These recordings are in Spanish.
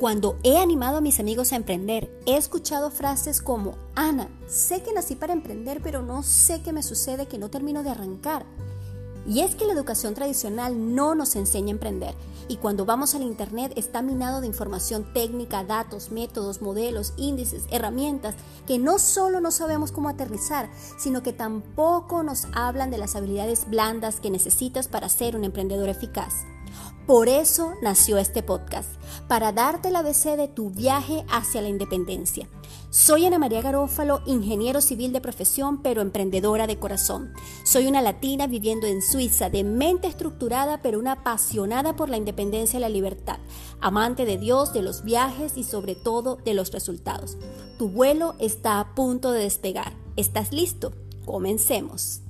Cuando he animado a mis amigos a emprender, he escuchado frases como, Ana, sé que nací para emprender, pero no sé qué me sucede que no termino de arrancar. Y es que la educación tradicional no nos enseña a emprender. Y cuando vamos al Internet está minado de información técnica, datos, métodos, modelos, índices, herramientas, que no solo no sabemos cómo aterrizar, sino que tampoco nos hablan de las habilidades blandas que necesitas para ser un emprendedor eficaz. Por eso nació este podcast, para darte la ABC de tu viaje hacia la independencia. Soy Ana María Garófalo, ingeniero civil de profesión, pero emprendedora de corazón. Soy una latina viviendo en Suiza, de mente estructurada, pero una apasionada por la independencia y la libertad, amante de Dios, de los viajes y sobre todo de los resultados. Tu vuelo está a punto de despegar. ¿Estás listo? Comencemos.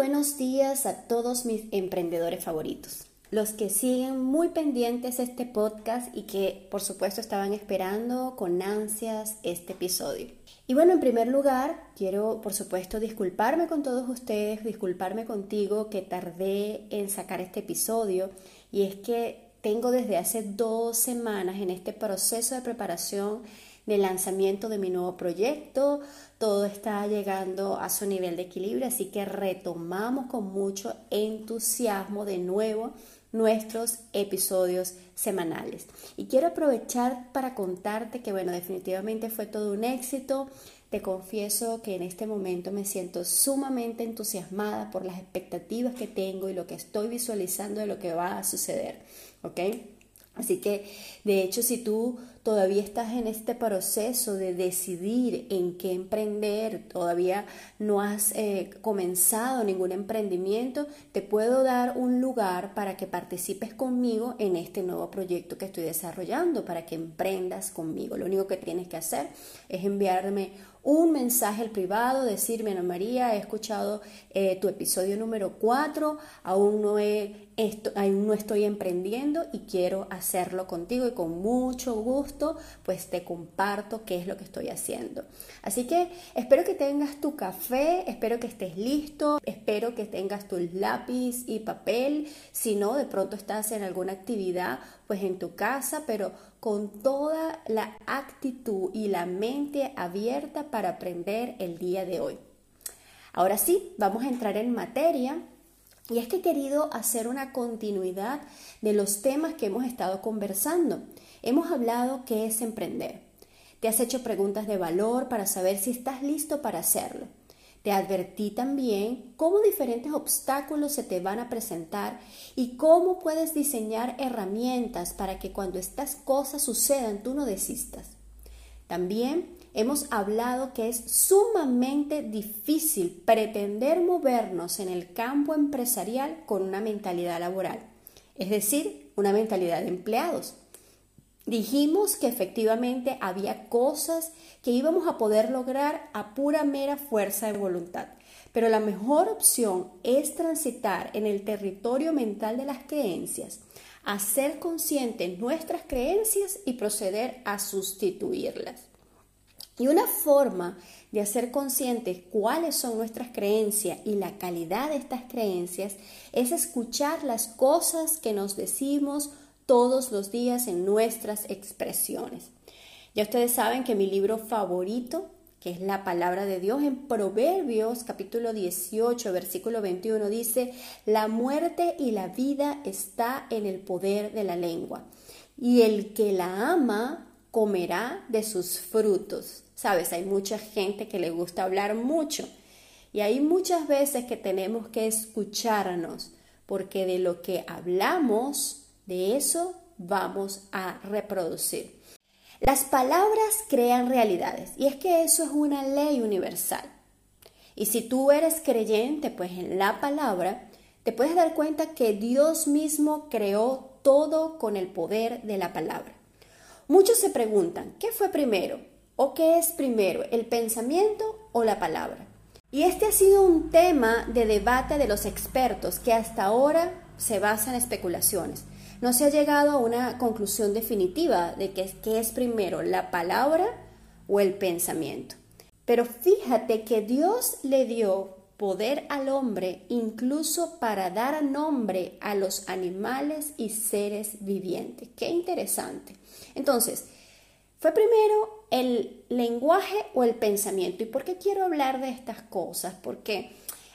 Buenos días a todos mis emprendedores favoritos, los que siguen muy pendientes este podcast y que por supuesto estaban esperando con ansias este episodio. Y bueno, en primer lugar, quiero por supuesto disculparme con todos ustedes, disculparme contigo que tardé en sacar este episodio y es que tengo desde hace dos semanas en este proceso de preparación de lanzamiento de mi nuevo proyecto. Todo está llegando a su nivel de equilibrio, así que retomamos con mucho entusiasmo de nuevo nuestros episodios semanales. Y quiero aprovechar para contarte que, bueno, definitivamente fue todo un éxito. Te confieso que en este momento me siento sumamente entusiasmada por las expectativas que tengo y lo que estoy visualizando de lo que va a suceder. ¿Ok? Así que, de hecho, si tú todavía estás en este proceso de decidir en qué emprender, todavía no has eh, comenzado ningún emprendimiento, te puedo dar un lugar para que participes conmigo en este nuevo proyecto que estoy desarrollando, para que emprendas conmigo. Lo único que tienes que hacer es enviarme un mensaje al privado, decirme, Ana María, he escuchado eh, tu episodio número 4, aún no, he, aún no estoy emprendiendo y quiero hacerlo contigo y con mucho gusto, pues te comparto qué es lo que estoy haciendo. Así que espero que tengas tu café, espero que estés listo, espero que tengas tu lápiz y papel, si no, de pronto estás en alguna actividad, pues en tu casa, pero con toda la actitud y la mente abierta para aprender el día de hoy. Ahora sí, vamos a entrar en materia y es que he querido hacer una continuidad de los temas que hemos estado conversando. Hemos hablado qué es emprender. Te has hecho preguntas de valor para saber si estás listo para hacerlo. Te advertí también cómo diferentes obstáculos se te van a presentar y cómo puedes diseñar herramientas para que cuando estas cosas sucedan tú no desistas. También hemos hablado que es sumamente difícil pretender movernos en el campo empresarial con una mentalidad laboral, es decir, una mentalidad de empleados. Dijimos que efectivamente había cosas que íbamos a poder lograr a pura mera fuerza de voluntad. Pero la mejor opción es transitar en el territorio mental de las creencias, hacer conscientes nuestras creencias y proceder a sustituirlas. Y una forma de hacer conscientes cuáles son nuestras creencias y la calidad de estas creencias es escuchar las cosas que nos decimos todos los días en nuestras expresiones. Ya ustedes saben que mi libro favorito, que es la palabra de Dios en Proverbios capítulo 18, versículo 21, dice, la muerte y la vida está en el poder de la lengua, y el que la ama comerá de sus frutos. Sabes, hay mucha gente que le gusta hablar mucho, y hay muchas veces que tenemos que escucharnos, porque de lo que hablamos, de eso vamos a reproducir. Las palabras crean realidades y es que eso es una ley universal. Y si tú eres creyente, pues en la palabra, te puedes dar cuenta que Dios mismo creó todo con el poder de la palabra. Muchos se preguntan, ¿qué fue primero? ¿O qué es primero, el pensamiento o la palabra? Y este ha sido un tema de debate de los expertos que hasta ahora se basa en especulaciones no se ha llegado a una conclusión definitiva de qué es primero, la palabra o el pensamiento. Pero fíjate que Dios le dio poder al hombre incluso para dar nombre a los animales y seres vivientes. Qué interesante. Entonces, fue primero el lenguaje o el pensamiento. ¿Y por qué quiero hablar de estas cosas? Porque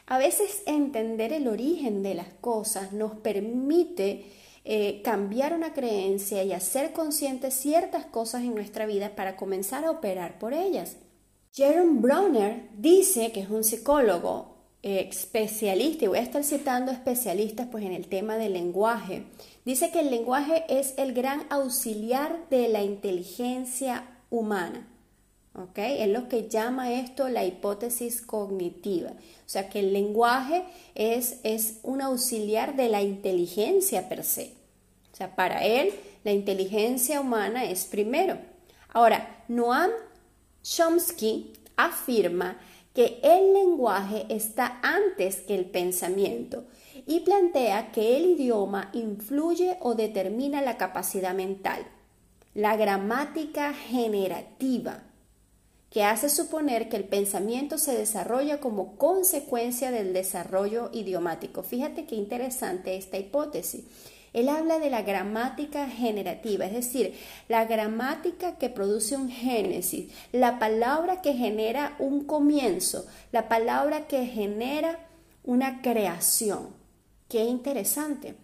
a veces entender el origen de las cosas nos permite eh, cambiar una creencia y hacer conscientes ciertas cosas en nuestra vida para comenzar a operar por ellas. Jerome Browner dice que es un psicólogo eh, especialista, y voy a estar citando especialistas pues en el tema del lenguaje, dice que el lenguaje es el gran auxiliar de la inteligencia humana. ¿Ok? Es lo que llama esto la hipótesis cognitiva. O sea que el lenguaje es, es un auxiliar de la inteligencia per se. O sea, para él la inteligencia humana es primero. Ahora, Noam Chomsky afirma que el lenguaje está antes que el pensamiento y plantea que el idioma influye o determina la capacidad mental. La gramática generativa que hace suponer que el pensamiento se desarrolla como consecuencia del desarrollo idiomático. Fíjate qué interesante esta hipótesis. Él habla de la gramática generativa, es decir, la gramática que produce un génesis, la palabra que genera un comienzo, la palabra que genera una creación. Qué interesante.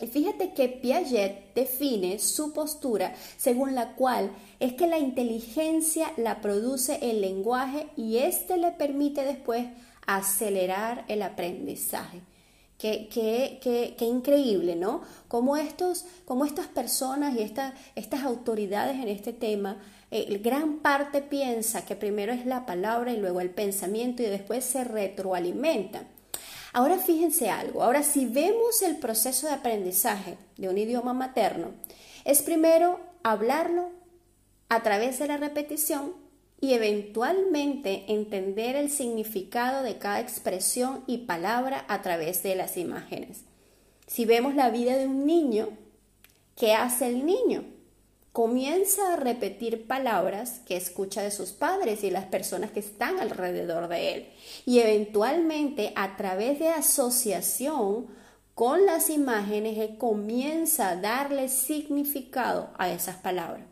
Y fíjate que Piaget define su postura según la cual es que la inteligencia la produce el lenguaje y éste le permite después acelerar el aprendizaje. Qué, qué, qué, increíble, ¿no? Como, estos, como estas personas y estas autoridades en este tema, eh, gran parte piensa que primero es la palabra y luego el pensamiento y después se retroalimenta. Ahora fíjense algo, ahora si vemos el proceso de aprendizaje de un idioma materno, es primero hablarlo a través de la repetición y eventualmente entender el significado de cada expresión y palabra a través de las imágenes. Si vemos la vida de un niño, ¿qué hace el niño? Comienza a repetir palabras que escucha de sus padres y las personas que están alrededor de él. Y eventualmente a través de asociación con las imágenes, él comienza a darle significado a esas palabras.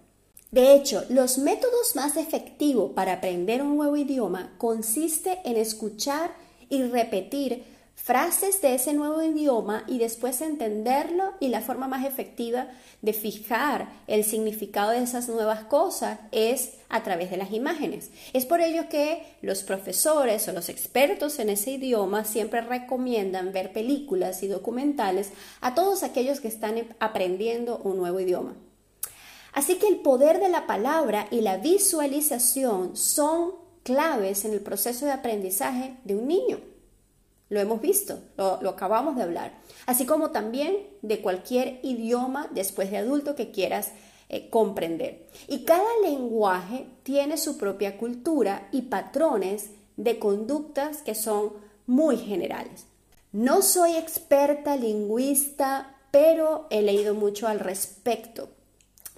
De hecho, los métodos más efectivos para aprender un nuevo idioma consiste en escuchar y repetir frases de ese nuevo idioma y después entenderlo y la forma más efectiva de fijar el significado de esas nuevas cosas es a través de las imágenes. Es por ello que los profesores o los expertos en ese idioma siempre recomiendan ver películas y documentales a todos aquellos que están aprendiendo un nuevo idioma. Así que el poder de la palabra y la visualización son claves en el proceso de aprendizaje de un niño. Lo hemos visto, lo, acabamos de hablar. Así como también de cualquier idioma después de adulto que quieras eh, comprender. Y cada lenguaje tiene su propia cultura y patrones de conductas que son muy generales. No soy experta lingüista, pero he leído mucho al respecto.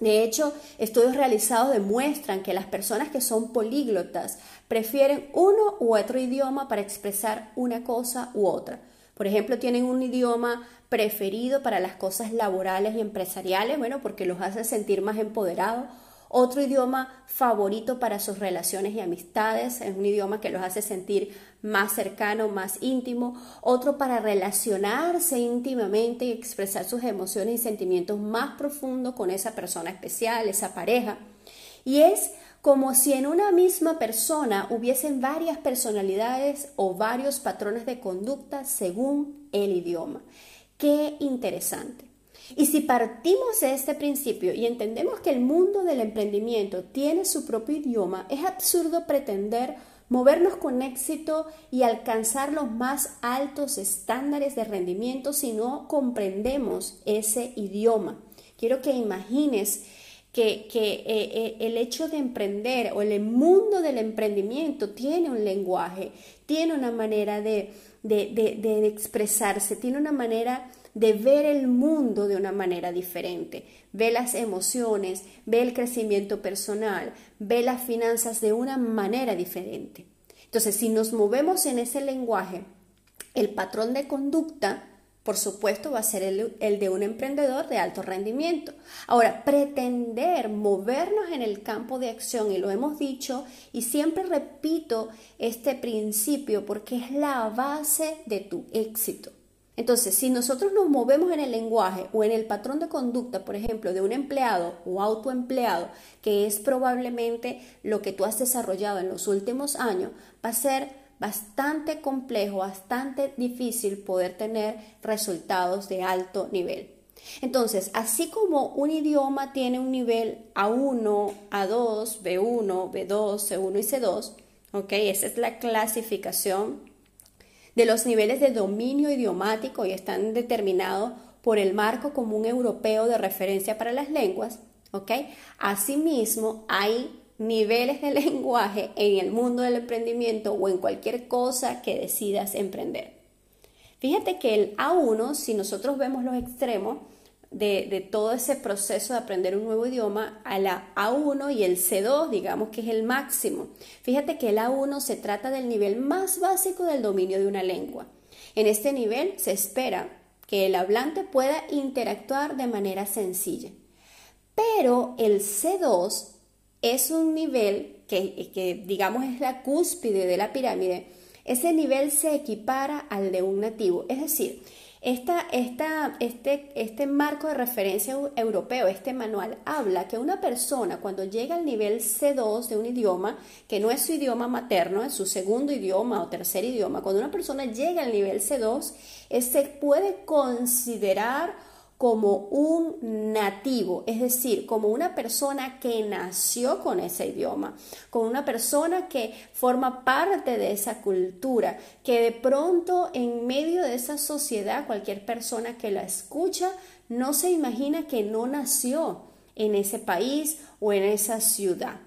De hecho, estudios realizados demuestran que las personas que son políglotas prefieren uno u otro idioma para expresar una cosa u otra. Por ejemplo, tienen un idioma preferido para las cosas laborales y empresariales, bueno, porque los hace sentir más empoderados otro idioma favorito para sus relaciones y amistades, es un idioma que los hace sentir más cercano, más íntimo. Otro para relacionarse íntimamente y expresar sus emociones y sentimientos más profundos con esa persona especial, esa pareja. Y es como si en una misma persona hubiesen varias personalidades o varios patrones de conducta según el idioma. Qué interesante. Y si partimos de este principio y entendemos que el mundo del emprendimiento tiene su propio idioma, es absurdo pretender movernos con éxito y alcanzar los más altos estándares de rendimiento si no comprendemos ese idioma. Quiero que imagines que, eh, eh, el hecho de emprender o el mundo del emprendimiento tiene un lenguaje, tiene una manera de, de expresarse, tiene una manera de ver el mundo de una manera diferente. Ve las emociones, ve el crecimiento personal, ve las finanzas de una manera diferente. Entonces, si nos movemos en ese lenguaje, El patrón de conducta por supuesto va a ser el, de un emprendedor de alto rendimiento. Ahora, pretender movernos en el campo de acción, y lo hemos dicho, y siempre repito este principio porque es la base de tu éxito. Entonces, si nosotros nos movemos en el lenguaje o en el patrón de conducta, por ejemplo, de un empleado o autoempleado, que es probablemente lo que tú has desarrollado en los últimos años, va a ser bastante complejo, bastante difícil poder tener resultados de alto nivel. Entonces, así como un idioma tiene un nivel A1, A2, B1, B2, C1 y C2, ¿ok? Esa es la clasificación de los niveles de dominio idiomático y están determinados por el marco común europeo de referencia para las lenguas, ¿ok? Asimismo, hay niveles de lenguaje en el mundo del emprendimiento o en cualquier cosa que decidas emprender. Fíjate que el A1, si nosotros vemos los extremos de, todo ese proceso de aprender un nuevo idioma, a la A1 y el C2, digamos que es el máximo. Fíjate que el A1 se trata del nivel más básico del dominio de una lengua. En este nivel se espera que el hablante pueda interactuar de manera sencilla. Pero el C2 es un nivel que, digamos es la cúspide de la pirámide, ese nivel se equipara al de un nativo. Es decir, esta, este, este marco de referencia europeo, este manual, habla que una persona cuando llega al nivel C2 de un idioma, que no es su idioma materno, es su segundo idioma o tercer idioma, cuando una persona llega al nivel C2, se puede considerar como un nativo, es decir, como una persona que nació con ese idioma, como una persona que forma parte de esa cultura, que de pronto en medio de esa sociedad cualquier persona que la escucha no se imagina que no nació en ese país o en esa ciudad.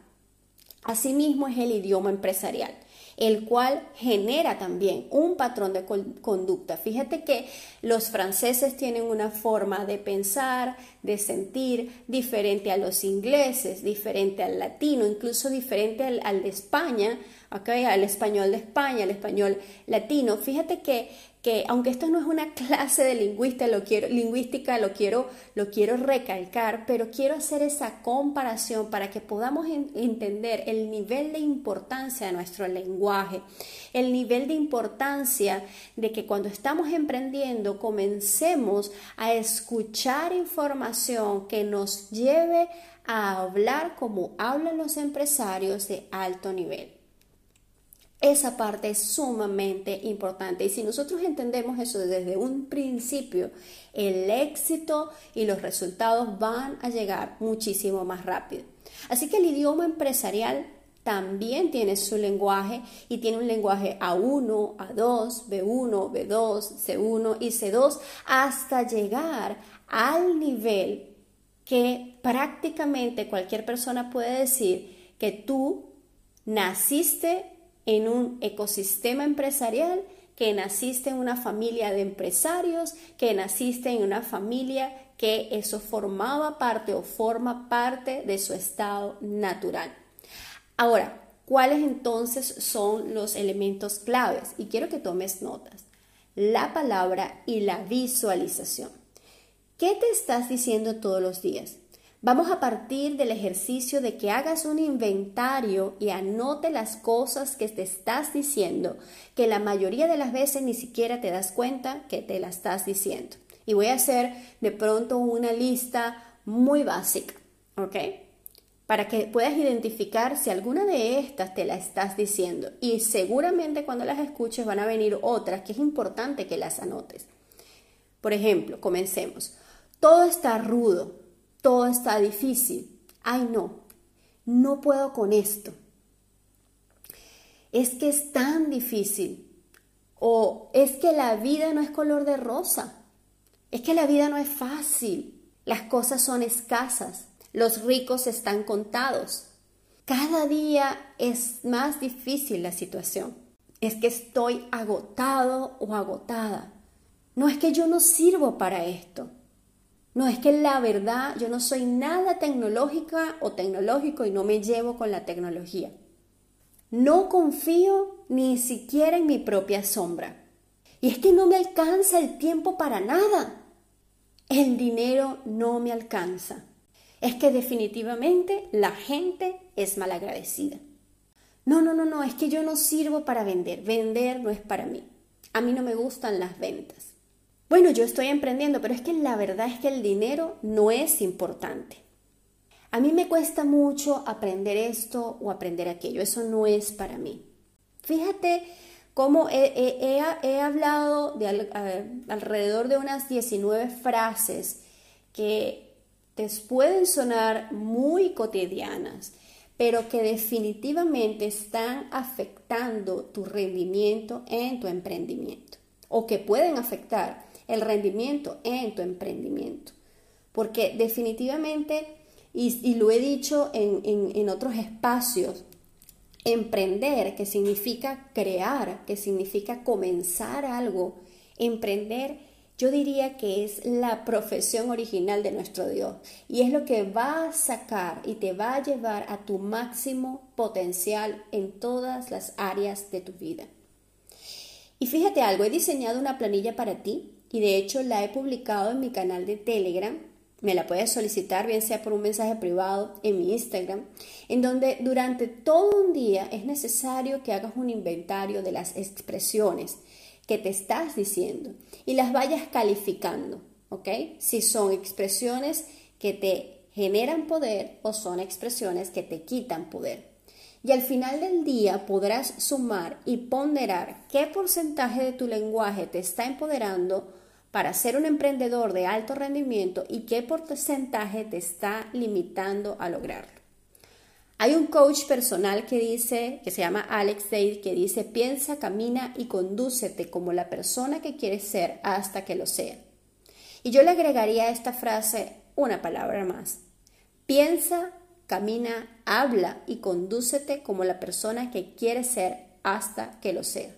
Asimismo es el idioma empresarial el cual genera también un patrón de conducta. Fíjate que los franceses tienen una forma de pensar, de sentir diferente a los ingleses, diferente al latino, incluso diferente al, de España, al español de España, al español latino. Fíjate que que aunque esto no es una clase de lingüística, lo quiero, lingüística, lo quiero, lo quiero recalcar, pero quiero hacer esa comparación para que podamos entender el nivel de importancia de nuestro lenguaje, el nivel de importancia de que cuando estamos emprendiendo comencemos a escuchar información que nos lleve a hablar como hablan los empresarios de alto nivel. Esa parte es sumamente importante y si nosotros entendemos eso desde un principio, el éxito y los resultados van a llegar muchísimo más rápido. Así que el idioma empresarial también tiene su lenguaje y tiene un lenguaje A1, A2, B1, B2, C1 y C2 hasta llegar al nivel que prácticamente cualquier persona puede decir que tú naciste en un ecosistema empresarial, que naciste en una familia de empresarios, que naciste en una familia que eso formaba parte o forma parte de su estado natural. Ahora, ¿cuáles entonces son los elementos claves? Y quiero que tomes notas. La palabra y la visualización. ¿Qué te estás diciendo todos los días? Vamos a partir del ejercicio de que hagas un inventario y anote las cosas que te estás diciendo, que la mayoría de las veces ni siquiera te das cuenta que te la estás diciendo. Y voy a hacer de pronto una lista muy básica, ¿ok? Para que puedas identificar si alguna de estas te la estás diciendo. Y seguramente cuando las escuches van a venir otras que es importante que las anotes. Por ejemplo, comencemos. Todo está rudo todo está difícil. Ay, no, no puedo con esto. Es que es tan difícil. O es que la vida no es color de rosa. Es que la vida no es fácil. Las cosas son escasas. Los ricos están contados. Cada día es más difícil la situación. Es que estoy agotado o agotada. No es que yo no sirvo para esto. No, es que la verdad yo no soy nada tecnológica o tecnológico y no me llevo con la tecnología. No confío ni siquiera en mi propia sombra. Y es que no me alcanza el tiempo para nada. El dinero no me alcanza. Es que definitivamente la gente es malagradecida. No, no, no, no, es que yo no sirvo para vender. Vender no es para mí. A mí no me gustan las ventas. Bueno, yo estoy emprendiendo, pero es que la verdad es que el dinero no es importante. A mí me cuesta mucho aprender esto o aprender aquello. Eso no es para mí. Fíjate cómo he, hablado de alrededor de unas 19 frases que te pueden sonar muy cotidianas, pero que definitivamente están afectando tu rendimiento en tu emprendimiento o que pueden afectar el rendimiento en tu emprendimiento. Porque definitivamente, y, lo he dicho en, en otros espacios, emprender, que significa crear, que significa comenzar algo, emprender, yo diría que es la profesión original de nuestro Dios y es lo que va a sacar y te va a llevar a tu máximo potencial en todas las áreas de tu vida. Y fíjate algo, he diseñado una planilla para ti y de hecho la he publicado en mi canal de Telegram. Me la puedes solicitar bien sea por un mensaje privado en mi Instagram, en donde durante todo un día es necesario que hagas un inventario de las expresiones que te estás diciendo y las vayas calificando, ¿ok? Si son expresiones que te generan poder o son expresiones que te quitan poder. Y al final del día podrás sumar y ponderar qué porcentaje de tu lenguaje te está empoderando para ser un emprendedor de alto rendimiento y qué porcentaje te está limitando a lograrlo. Hay un coach personal que dice, que se llama Alex Dale, que dice, piensa, camina y condúcete como la persona que quieres ser hasta que lo sea. Y yo le agregaría a esta frase una palabra más. Piensa, camina, habla y condúcete como la persona que quieres ser hasta que lo sea.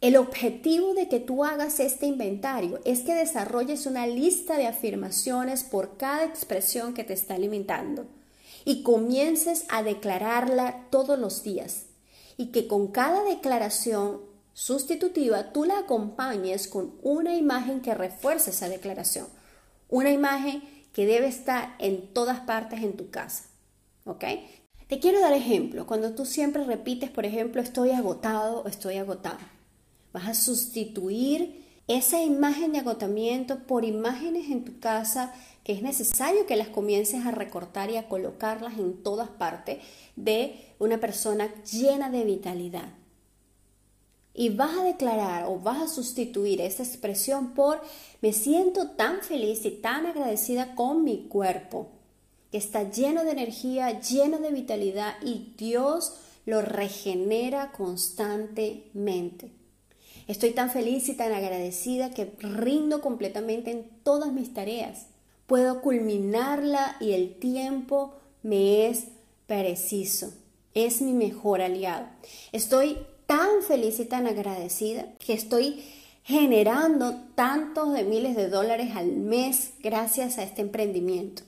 El objetivo de que tú hagas este inventario es que desarrolles una lista de afirmaciones por cada expresión que te está limitando y comiences a declararla todos los días y que con cada declaración sustitutiva tú la acompañes con una imagen que refuerce esa declaración, una imagen que debe estar en todas partes en tu casa. ¿Ok? Te quiero dar ejemplo. Cuando tú siempre repites, por ejemplo, estoy agotado estoy agotado Vas a sustituir esa imagen de agotamiento por imágenes en tu casa que es necesario que las comiences a recortar y a colocarlas en todas partes de una persona llena de vitalidad. Y vas a declarar o vas a sustituir esa expresión por me siento tan feliz y tan agradecida con mi cuerpo, que está lleno de energía, lleno de vitalidad y Dios lo regenera constantemente. Estoy tan feliz y tan agradecida que rindo completamente en todas mis tareas. Puedo culminarla y el tiempo me es preciso. Es mi mejor aliado. Estoy tan feliz y tan agradecida que estoy generando tantos de miles de dólares al mes gracias a este emprendimiento.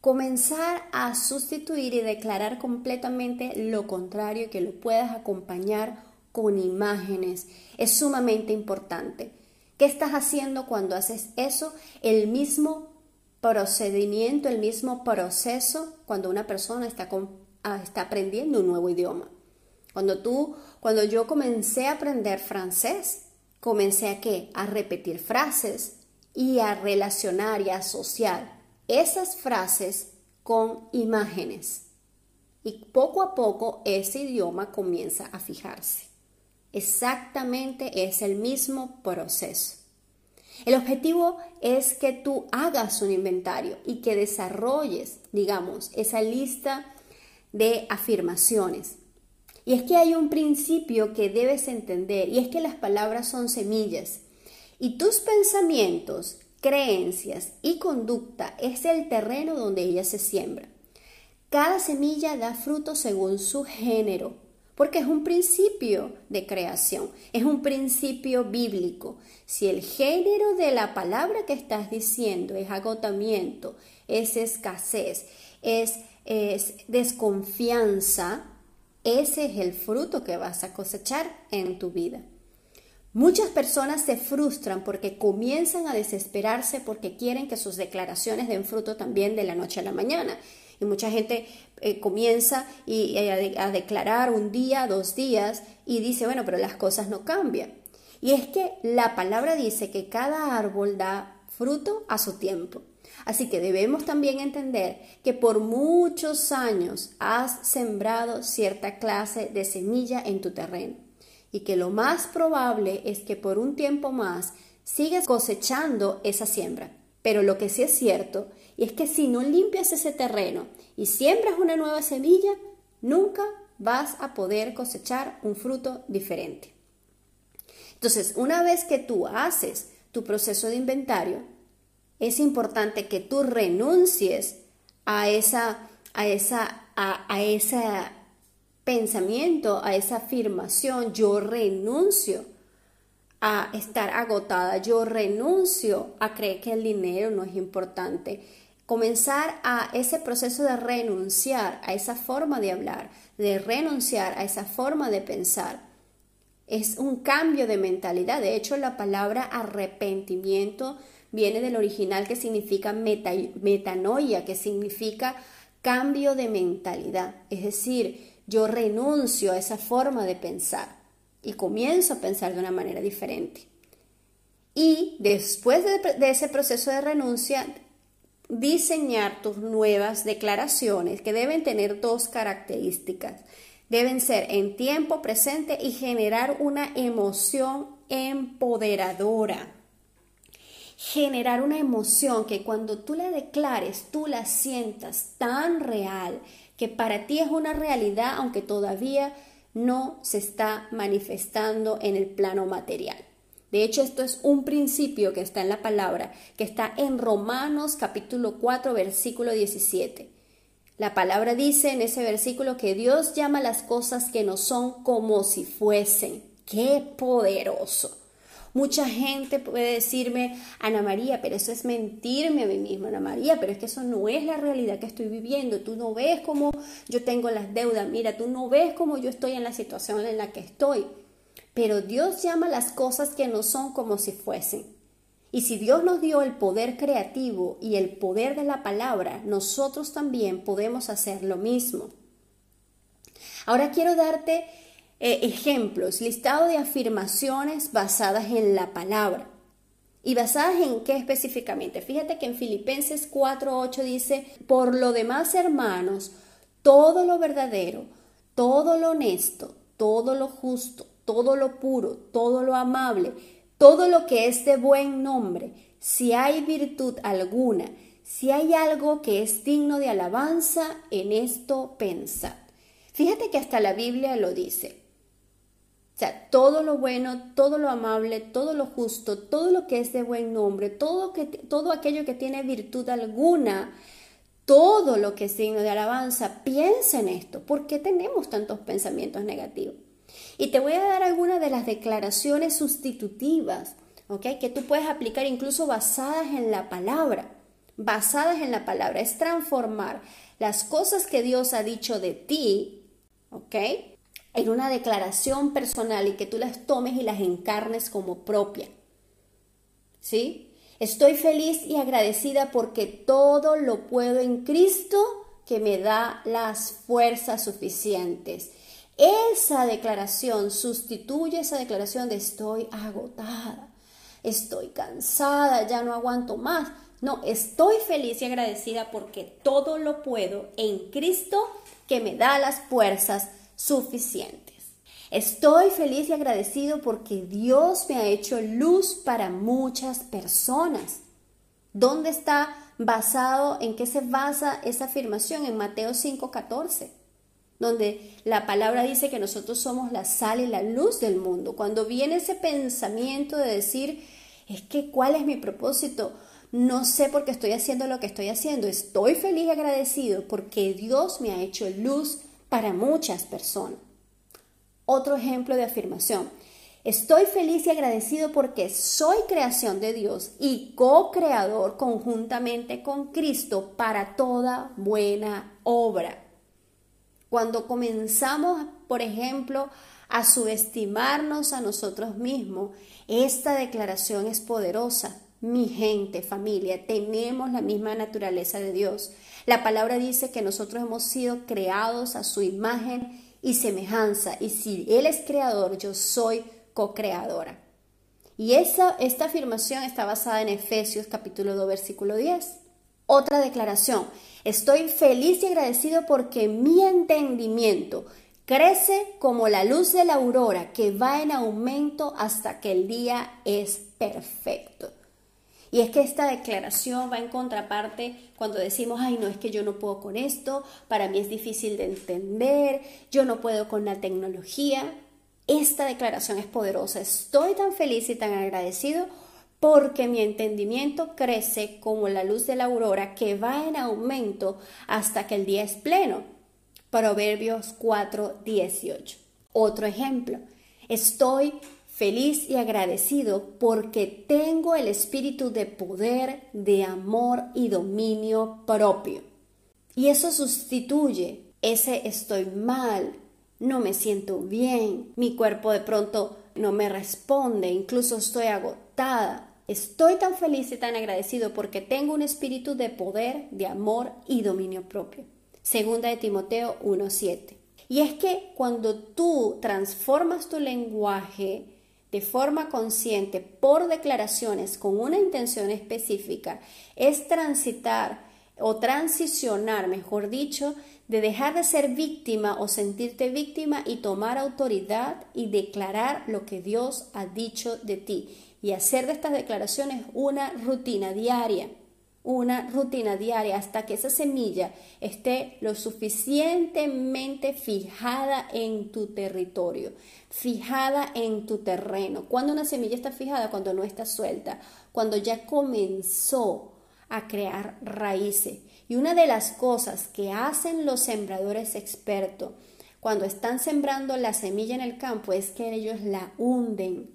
Comenzar a sustituir y declarar completamente lo contrario que lo puedas acompañar con imágenes. Es sumamente importante. ¿Qué estás haciendo cuando haces eso? El mismo procedimiento, el mismo proceso cuando una persona está, ah, está aprendiendo un nuevo idioma. Cuando tú, cuando yo comencé a aprender francés, comencé a qué? A repetir frases y a relacionar y a asociar esas frases con imágenes. Y poco a poco ese idioma comienza a fijarse. Exactamente es el mismo proceso. El objetivo es que tú hagas un inventario y que desarrolles, digamos, esa lista de afirmaciones. Y es que hay un principio que debes entender y es que las palabras son semillas y tus pensamientos, creencias y conducta es el terreno donde ellas se siembran. Cada semilla da fruto según su género porque es un principio de creación, es un principio bíblico. Si el género de la palabra que estás diciendo es agotamiento, es escasez, es, es desconfianza, ese es el fruto que vas a cosechar en tu vida. Muchas personas se frustran porque comienzan a desesperarse porque quieren que sus declaraciones den fruto también de la noche a la mañana. Y mucha gente eh, comienza y, a, a declarar un día, dos días y dice, bueno, pero las cosas no cambian. Y es que la palabra dice que cada árbol da fruto a su tiempo. Así que debemos también entender que por muchos años has sembrado cierta clase de semilla en tu terreno y que lo más probable es que por un tiempo más sigas cosechando esa siembra. Pero lo que sí es cierto es que si no limpias ese terreno y siembras una nueva semilla, nunca vas a poder cosechar un fruto diferente. Entonces, una vez que tú haces tu proceso de inventario, es importante que tú renuncies a esa, a esa, a, a esa pensamiento, a esa afirmación, yo renuncio a estar agotada, yo renuncio a creer que el dinero no es importante. Comenzar a ese proceso de renunciar a esa forma de hablar, de renunciar a esa forma de pensar. Es un cambio de mentalidad. De hecho, la palabra arrepentimiento viene del original que significa metanoia, que significa cambio de mentalidad. Es decir, yo renuncio a esa forma de pensar y comienzo a pensar de una manera diferente. Y después de, ese proceso de renuncia, diseñar tus nuevas declaraciones que deben tener dos características. Deben ser en tiempo presente y generar una emoción empoderadora. Generar una emoción que cuando tú la declares, tú la sientas tan real, que para ti es una realidad aunque todavía no se está manifestando en el plano material. De hecho, esto es un principio que está en la palabra, que está en Romanos capítulo 4, versículo 17. La palabra dice en ese versículo que Dios llama las cosas que no son como si fuesen. ¡Qué poderoso! Mucha gente puede decirme, Ana María, pero eso es mentirme a mí misma, Ana María, pero es que eso no es la realidad que estoy viviendo. Tú no ves cómo yo tengo las deudas, mira, tú no ves cómo yo estoy en la situación en la que estoy. Pero Dios llama las cosas que no son como si fuesen. Y si Dios nos dio el poder creativo y el poder de la palabra, nosotros también podemos hacer lo mismo. Ahora quiero darte eh, ejemplos, listado de afirmaciones basadas en la palabra. ¿Y basadas en qué específicamente? Fíjate que en Filipenses 4.8 dice, por lo demás hermanos, todo lo verdadero, todo lo honesto, todo lo justo, todo lo puro, todo lo amable, todo lo que es de buen nombre, si hay virtud alguna, si hay algo que es digno de alabanza, en esto pensad. Fíjate que hasta la Biblia lo dice. O sea, todo lo bueno, todo lo amable, todo lo justo, todo lo que es de buen nombre, todo, que, todo aquello que tiene virtud alguna, todo lo que es signo de alabanza, piensa en esto. ¿Por qué tenemos tantos pensamientos negativos? Y te voy a dar algunas de las declaraciones sustitutivas, ¿ok? Que tú puedes aplicar incluso basadas en la palabra. Basadas en la palabra. Es transformar las cosas que Dios ha dicho de ti, ¿ok? en una declaración personal y que tú las tomes y las encarnes como propia. ¿Sí? Estoy feliz y agradecida porque todo lo puedo en Cristo que me da las fuerzas suficientes. Esa declaración sustituye esa declaración de estoy agotada, estoy cansada, ya no aguanto más. No, estoy feliz y agradecida porque todo lo puedo en Cristo que me da las fuerzas suficientes. Estoy feliz y agradecido porque Dios me ha hecho luz para muchas personas. ¿Dónde está basado, en qué se basa esa afirmación? En Mateo 5:14, donde la palabra dice que nosotros somos la sal y la luz del mundo. Cuando viene ese pensamiento de decir, es que ¿cuál es mi propósito? No sé por qué estoy haciendo lo que estoy haciendo. Estoy feliz y agradecido porque Dios me ha hecho luz para muchas personas. Otro ejemplo de afirmación. Estoy feliz y agradecido porque soy creación de Dios y co-creador conjuntamente con Cristo para toda buena obra. Cuando comenzamos, por ejemplo, a subestimarnos a nosotros mismos, esta declaración es poderosa. Mi gente, familia, tenemos la misma naturaleza de Dios. La palabra dice que nosotros hemos sido creados a su imagen y semejanza. Y si Él es creador, yo soy co-creadora. Y esa, esta afirmación está basada en Efesios capítulo 2, versículo 10. Otra declaración, estoy feliz y agradecido porque mi entendimiento crece como la luz de la aurora que va en aumento hasta que el día es perfecto. Y es que esta declaración va en contraparte cuando decimos, ay, no es que yo no puedo con esto, para mí es difícil de entender, yo no puedo con la tecnología. Esta declaración es poderosa. Estoy tan feliz y tan agradecido porque mi entendimiento crece como la luz de la aurora que va en aumento hasta que el día es pleno. Proverbios 4, 18. Otro ejemplo. Estoy feliz y agradecido porque tengo el espíritu de poder, de amor y dominio propio. Y eso sustituye ese estoy mal, no me siento bien, mi cuerpo de pronto no me responde, incluso estoy agotada. Estoy tan feliz y tan agradecido porque tengo un espíritu de poder, de amor y dominio propio. Segunda de Timoteo 1.7. Y es que cuando tú transformas tu lenguaje de forma consciente por declaraciones con una intención específica es transitar o transicionar, mejor dicho, de dejar de ser víctima o sentirte víctima y tomar autoridad y declarar lo que Dios ha dicho de ti y hacer de estas declaraciones una rutina diaria una rutina diaria hasta que esa semilla esté lo suficientemente fijada en tu territorio, fijada en tu terreno. Cuando una semilla está fijada, cuando no está suelta, cuando ya comenzó a crear raíces. Y una de las cosas que hacen los sembradores expertos cuando están sembrando la semilla en el campo es que ellos la hunden.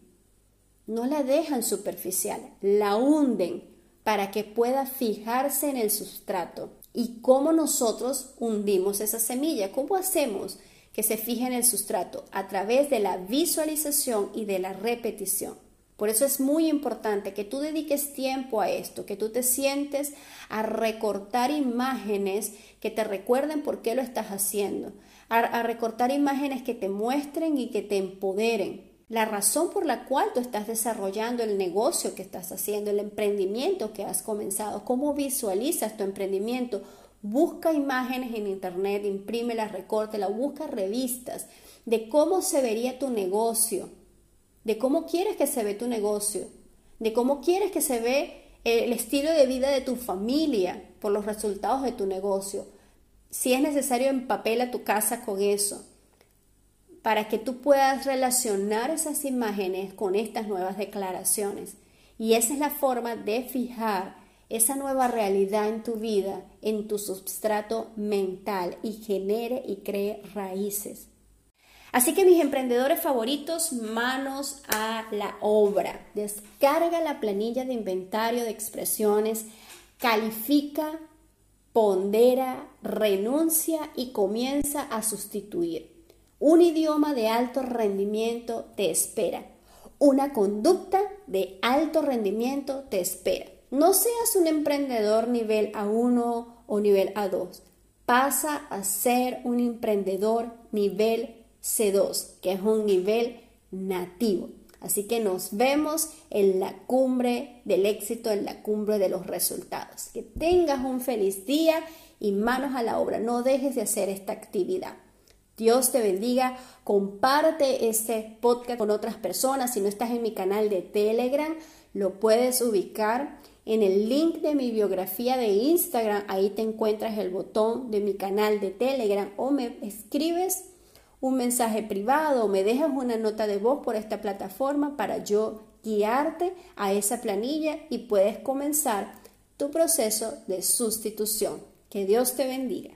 No la dejan superficial, la hunden para que pueda fijarse en el sustrato. ¿Y cómo nosotros hundimos esa semilla? ¿Cómo hacemos que se fije en el sustrato? A través de la visualización y de la repetición. Por eso es muy importante que tú dediques tiempo a esto, que tú te sientes a recortar imágenes que te recuerden por qué lo estás haciendo, a, recortar imágenes que te muestren y que te empoderen, la razón por la cual tú estás desarrollando el negocio que estás haciendo, el emprendimiento que has comenzado, cómo visualizas tu emprendimiento. Busca imágenes en internet, imprímelas, recórtelas, busca revistas de cómo se vería tu negocio, de cómo quieres que se ve tu negocio, de cómo quieres que se ve el estilo de vida de tu familia por los resultados de tu negocio. Si es necesario, empapela tu casa con eso para que tú puedas relacionar esas imágenes con estas nuevas declaraciones. Y esa es la forma de fijar esa nueva realidad en tu vida, en tu substrato mental y genere y cree raíces. Así que mis emprendedores favoritos, manos a la obra. Descarga la planilla de inventario de expresiones, califica, pondera, renuncia y comienza a sustituir. Un idioma de alto rendimiento te espera. Una conducta de alto rendimiento te espera. No seas un emprendedor nivel A1 o nivel A2. Pasa a ser un emprendedor nivel C2, que es un nivel nativo. Así que nos vemos en la cumbre del éxito, en la cumbre de los resultados. Que tengas un feliz día y manos a la obra. No dejes de hacer esta actividad. Dios te bendiga. Comparte este podcast con otras personas. Si no estás en mi canal de Telegram, lo puedes ubicar en el link de mi biografía de Instagram. Ahí te encuentras el botón de mi canal de Telegram o me escribes un mensaje privado o me dejas una nota de voz por esta plataforma para yo guiarte a esa planilla y puedes comenzar tu proceso de sustitución. Que Dios te bendiga.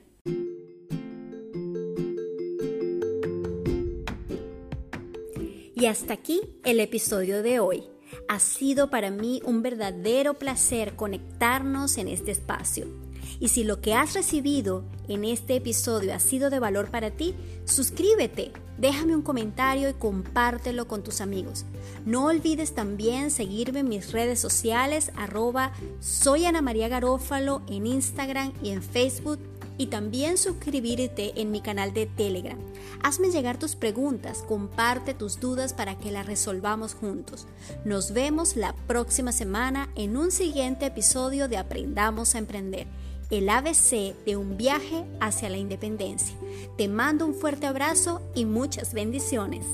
Y hasta aquí el episodio de hoy. Ha sido para mí un verdadero placer conectarnos en este espacio. Y si lo que has recibido en este episodio ha sido de valor para ti, suscríbete, déjame un comentario y compártelo con tus amigos. No olvides también seguirme en mis redes sociales, arroba soy Ana María Garófalo en Instagram y en Facebook y también suscribirte en mi canal de Telegram. Hazme llegar tus preguntas, comparte tus dudas para que las resolvamos juntos. Nos vemos la próxima semana en un siguiente episodio de Aprendamos a Emprender, el ABC de un viaje hacia la independencia. Te mando un fuerte abrazo y muchas bendiciones.